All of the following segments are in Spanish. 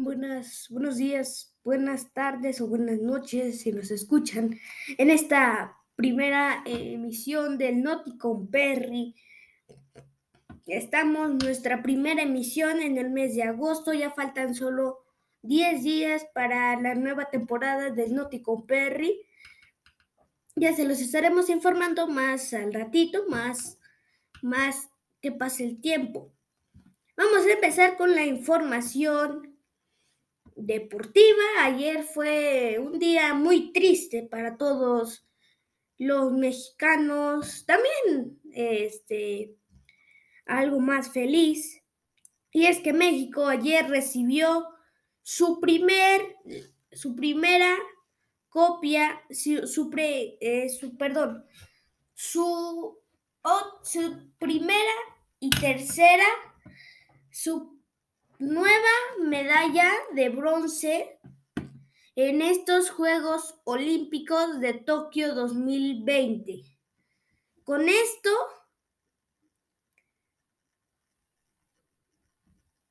Buenas, buenos días, buenas tardes o buenas noches si nos escuchan en esta primera emisión del Noti con Perry. Estamos nuestra primera emisión en el mes de agosto, ya faltan solo 10 días para la nueva temporada del Noti con Perry. Ya se los estaremos informando más al ratito, más, más que pase el tiempo. Vamos a empezar con la información deportiva. Ayer fue un día muy triste para todos los mexicanos. También este algo más feliz. Y es que México ayer recibió su primer su primera copia su, su, eh, su perdón su, su primera y tercera nueva medalla de bronce en estos Juegos Olímpicos de Tokio 2020. Con esto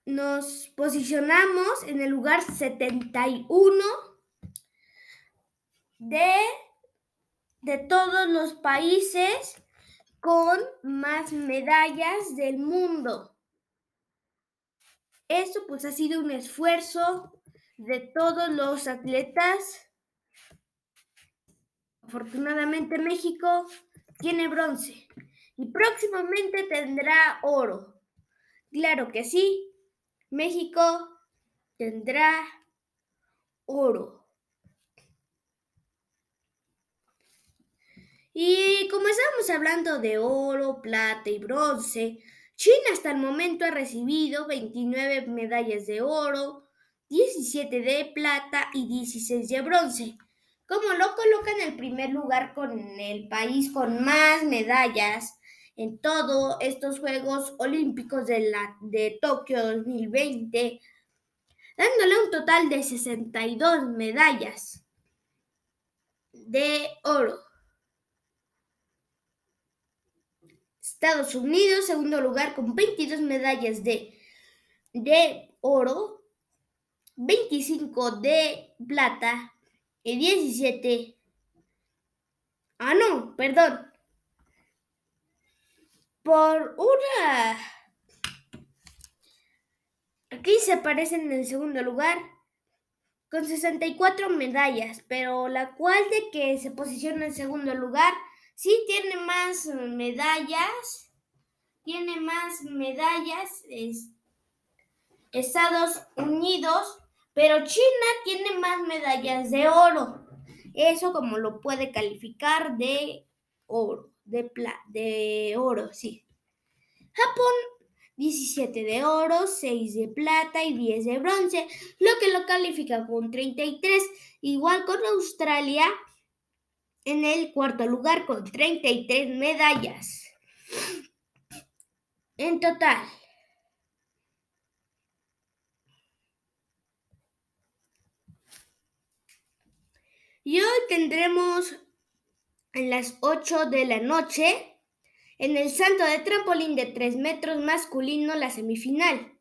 nos posicionamos en el lugar 71 de, de todos los países con más medallas del mundo. Esto pues ha sido un esfuerzo de todos los atletas. Afortunadamente México tiene bronce y próximamente tendrá oro. Claro que sí, México tendrá oro. Y como estamos hablando de oro, plata y bronce, China hasta el momento ha recibido 29 medallas de oro, 17 de plata y 16 de bronce, como lo coloca en el primer lugar con el país con más medallas en todos estos Juegos Olímpicos de, la, de Tokio 2020, dándole un total de 62 medallas de oro. Estados Unidos, segundo lugar con 22 medallas de, de oro, 25 de plata y 17. Ah, no, perdón. Por una... Aquí se aparece en el segundo lugar con 64 medallas, pero la cual de que se posiciona en segundo lugar Sí tiene más medallas, tiene más medallas Estados Unidos, pero China tiene más medallas de oro. Eso como lo puede calificar de oro, de, de oro, sí. Japón 17 de oro, 6 de plata y 10 de bronce, lo que lo califica con 33, igual con Australia en el cuarto lugar con 33 medallas. En total. Y hoy tendremos en las 8 de la noche en el salto de trampolín de 3 metros masculino la semifinal.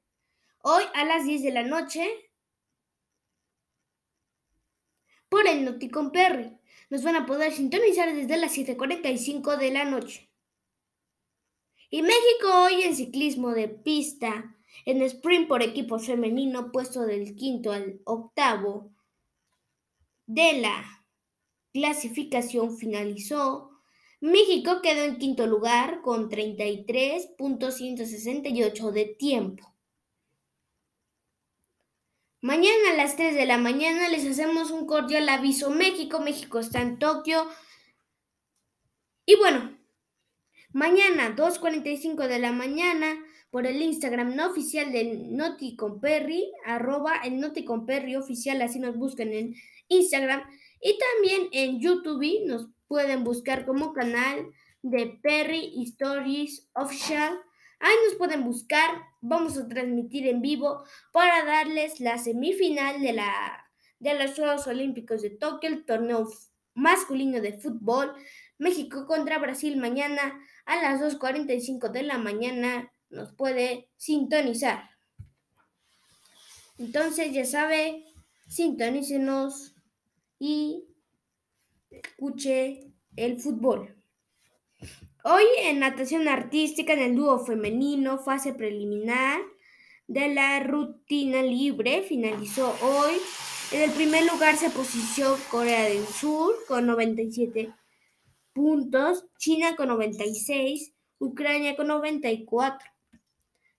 Hoy a las 10 de la noche por el Nauticon Perry nos van a poder sintonizar desde las 7.45 de la noche. Y México hoy en ciclismo de pista, en sprint por equipo femenino, puesto del quinto al octavo de la clasificación finalizó. México quedó en quinto lugar con 33.168 de tiempo. Mañana a las 3 de la mañana les hacemos un cordial aviso. México, México está en Tokio. Y bueno, mañana 2.45 de la mañana por el Instagram no oficial del Noti con Perry, arroba el Noti con Perry oficial, así nos buscan en Instagram. Y también en YouTube nos pueden buscar como canal de Perry Stories Official. Ahí nos pueden buscar, vamos a transmitir en vivo para darles la semifinal de, la, de los Juegos Olímpicos de Tokio, el torneo masculino de fútbol. México contra Brasil mañana a las 2.45 de la mañana nos puede sintonizar. Entonces, ya sabe, sintonícenos y escuche el fútbol. Hoy en natación artística en el dúo femenino, fase preliminar de la rutina libre, finalizó hoy. En el primer lugar se posicionó Corea del Sur con 97 puntos, China con 96, Ucrania con 94.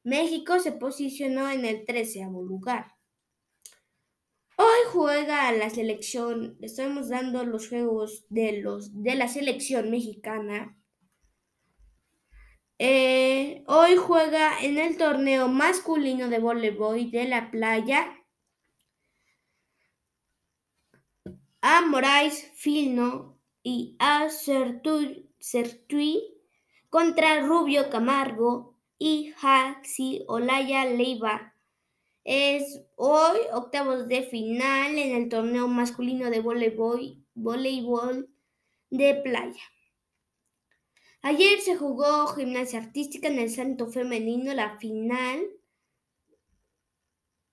México se posicionó en el treceavo lugar. Hoy juega la selección, estamos dando los juegos de, los, de la selección mexicana. Eh, hoy juega en el torneo masculino de voleibol de la playa a Moraes Filno y a Sertui contra Rubio Camargo y Jaxi Olaya Leiva. Es hoy octavos de final en el torneo masculino de voleibol, voleibol de playa. Ayer se jugó gimnasia artística en el Santo Femenino, la final.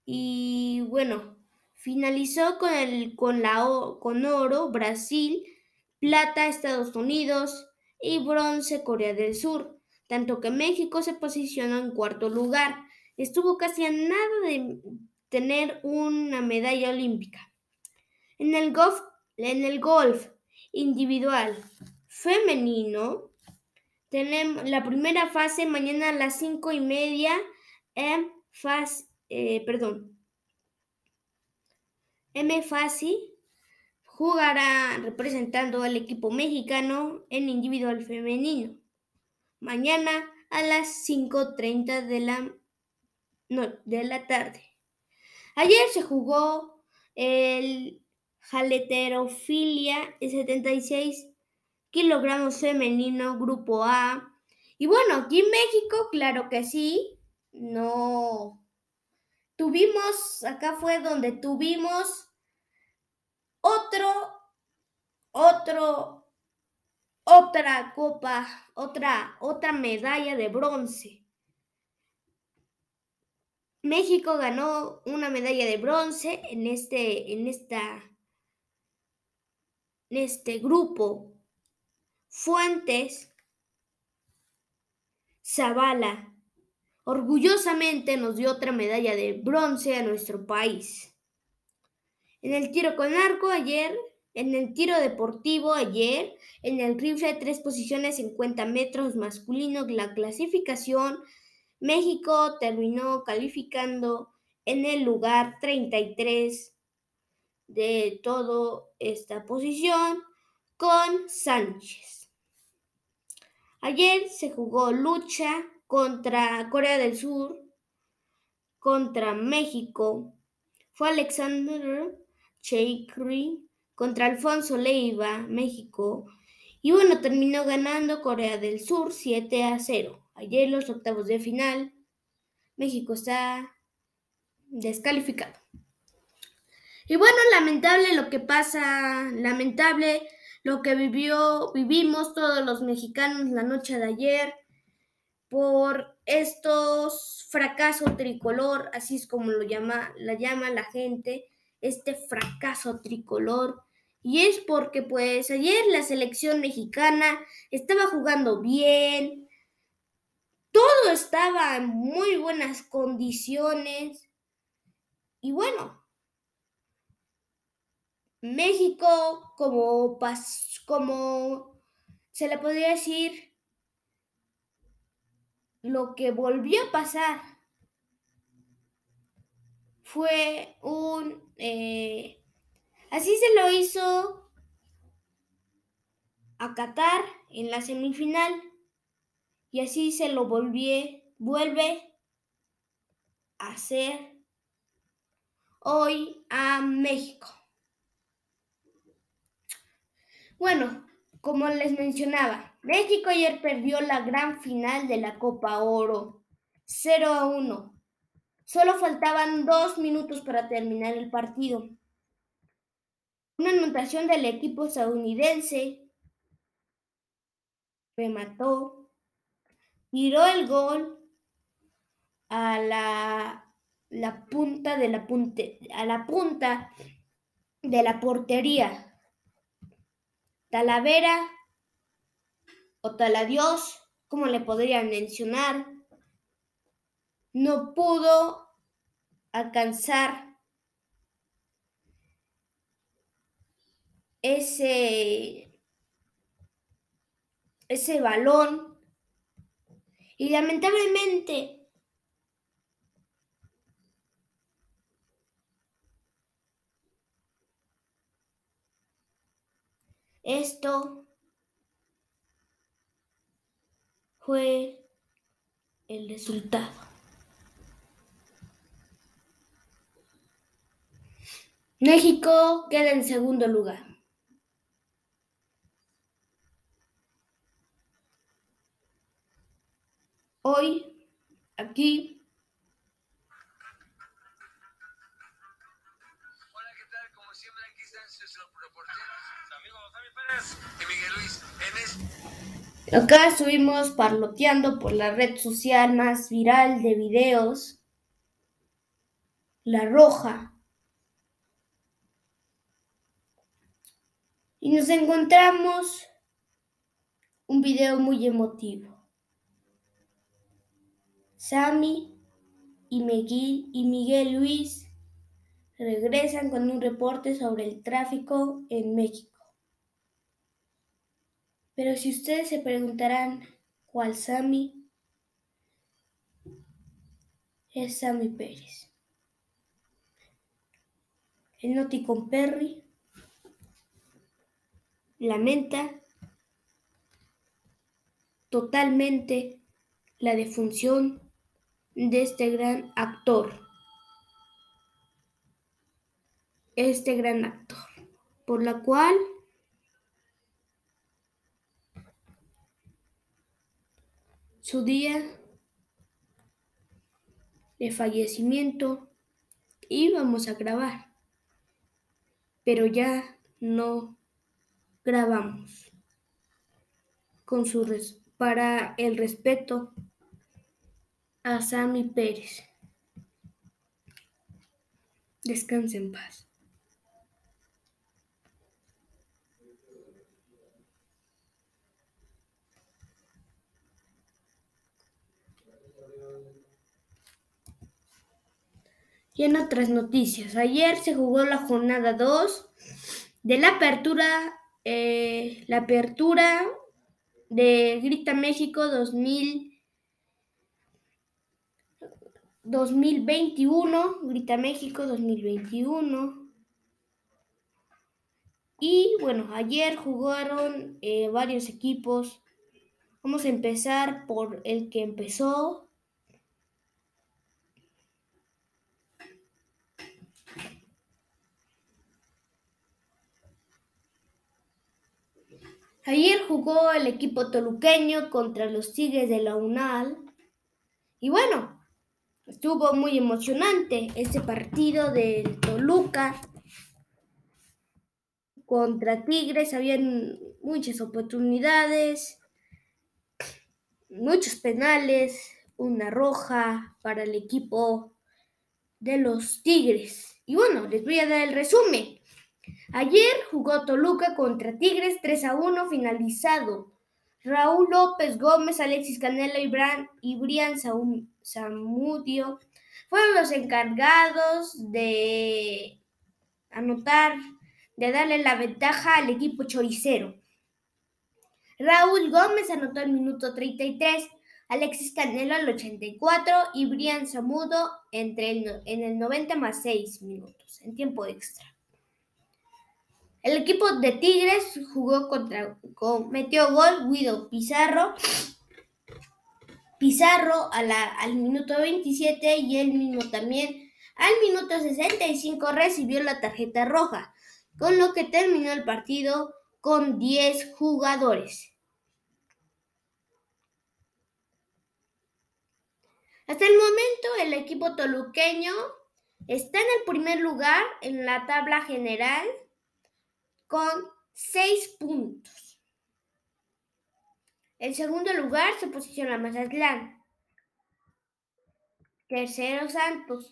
Y bueno, finalizó con, el, con, la, con oro Brasil, plata Estados Unidos y bronce Corea del Sur tanto que México se posicionó en cuarto lugar. Estuvo casi a nada de tener una medalla olímpica. En el golf, en el golf individual femenino, tenemos la primera fase mañana a las cinco y media en fase, eh, perdón, M Fasi jugará representando al equipo mexicano en individual femenino mañana a las 5.30 de la, de la tarde. Ayer se jugó el jaleterofilia de 76 kilogramos femenino, grupo A. Y bueno, aquí en México, claro que sí, no. Tuvimos, acá fue donde tuvimos otro, otro otra copa, otra, otra medalla de bronce. México ganó una medalla de bronce en este, en esta, en este grupo. Fuentes, Zavala, orgullosamente nos dio otra medalla de bronce a nuestro país. En el tiro con arco ayer en el tiro deportivo ayer, en el rifle de tres posiciones 50 metros masculino, la clasificación, México terminó calificando en el lugar 33 de toda esta posición con Sánchez. Ayer se jugó lucha contra Corea del Sur, contra México. Fue Alexander Cheikri contra Alfonso Leiva, México. Y bueno, terminó ganando Corea del Sur 7 a 0. Ayer los octavos de final, México está descalificado. Y bueno, lamentable lo que pasa, lamentable lo que vivió, vivimos todos los mexicanos la noche de ayer por estos fracasos tricolor, así es como lo llama, la llama la gente, este fracaso tricolor. Y es porque pues ayer la selección mexicana estaba jugando bien, todo estaba en muy buenas condiciones. Y bueno, México como, como se le podría decir lo que volvió a pasar fue un... Eh, así se lo hizo a Qatar en la semifinal y así se lo volvió, vuelve a hacer hoy a México. Bueno, como les mencionaba, México ayer perdió la gran final de la Copa Oro 0 a 1 Solo faltaban dos minutos para terminar el partido. Una anotación del equipo estadounidense remató, tiró el gol a la la punta de la punte, a la punta de la portería. Talavera o Taladios, como le podrían mencionar, no pudo alcanzar ese, ese balón. Y lamentablemente Esto fue el resultado. México queda en segundo lugar. Hoy, aquí, acá estuvimos parloteando por la red social más viral de videos, La Roja. Y nos encontramos un video muy emotivo. Sammy y Miguel, y Miguel Luis regresan con un reporte sobre el tráfico en México. Pero si ustedes se preguntarán cuál Sammy, es Sammy Pérez. El Noti con Perry lamenta totalmente la defunción de este gran actor. Este gran actor, por la cual su día de fallecimiento íbamos a grabar, pero ya no grabamos con su res para el respeto a Sammy Pérez. Descanse en paz. Y en otras noticias, ayer se jugó la jornada 2 de la apertura, eh, la apertura de Grita México 2000, 2021, Grita México 2021. Y bueno, ayer jugaron eh, varios equipos. Vamos a empezar por el que empezó. Ayer jugó el equipo toluqueño contra los Tigres de la UNAL. Y bueno, estuvo muy emocionante ese partido del Toluca contra Tigres. Habían muchas oportunidades, muchos penales, una roja para el equipo de los Tigres. Y bueno, les voy a dar el resumen. Ayer jugó Toluca contra Tigres 3 a 1 finalizado. Raúl López Gómez, Alexis Bran, y Brian Zamudio fueron los encargados de anotar, de darle la ventaja al equipo choricero. Raúl Gómez anotó el minuto 33, Alexis Canelo al 84 y Brian Zamudo entre el, en el 90 más 6 minutos, en tiempo extra. El equipo de Tigres jugó contra, con, metió gol Guido Pizarro. Pizarro al minuto 27 y él mismo también al minuto 65 recibió la tarjeta roja, con lo que terminó el partido con 10 jugadores. Hasta el momento el equipo toluqueño está en el primer lugar en la tabla general con 6 puntos. En segundo lugar se posiciona Mazatlán. Tercero Santos.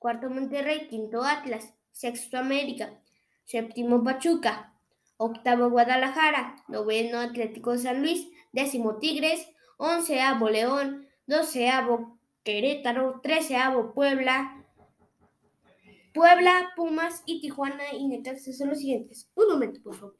Cuarto Monterrey, quinto Atlas, sexto América, séptimo Pachuca, octavo Guadalajara, noveno Atlético San Luis, décimo Tigres, onceavo León, doceavo Querétaro, treceavo Puebla, Puebla, Pumas y Tijuana y Necaxa son los siguientes. Un momento, por favor.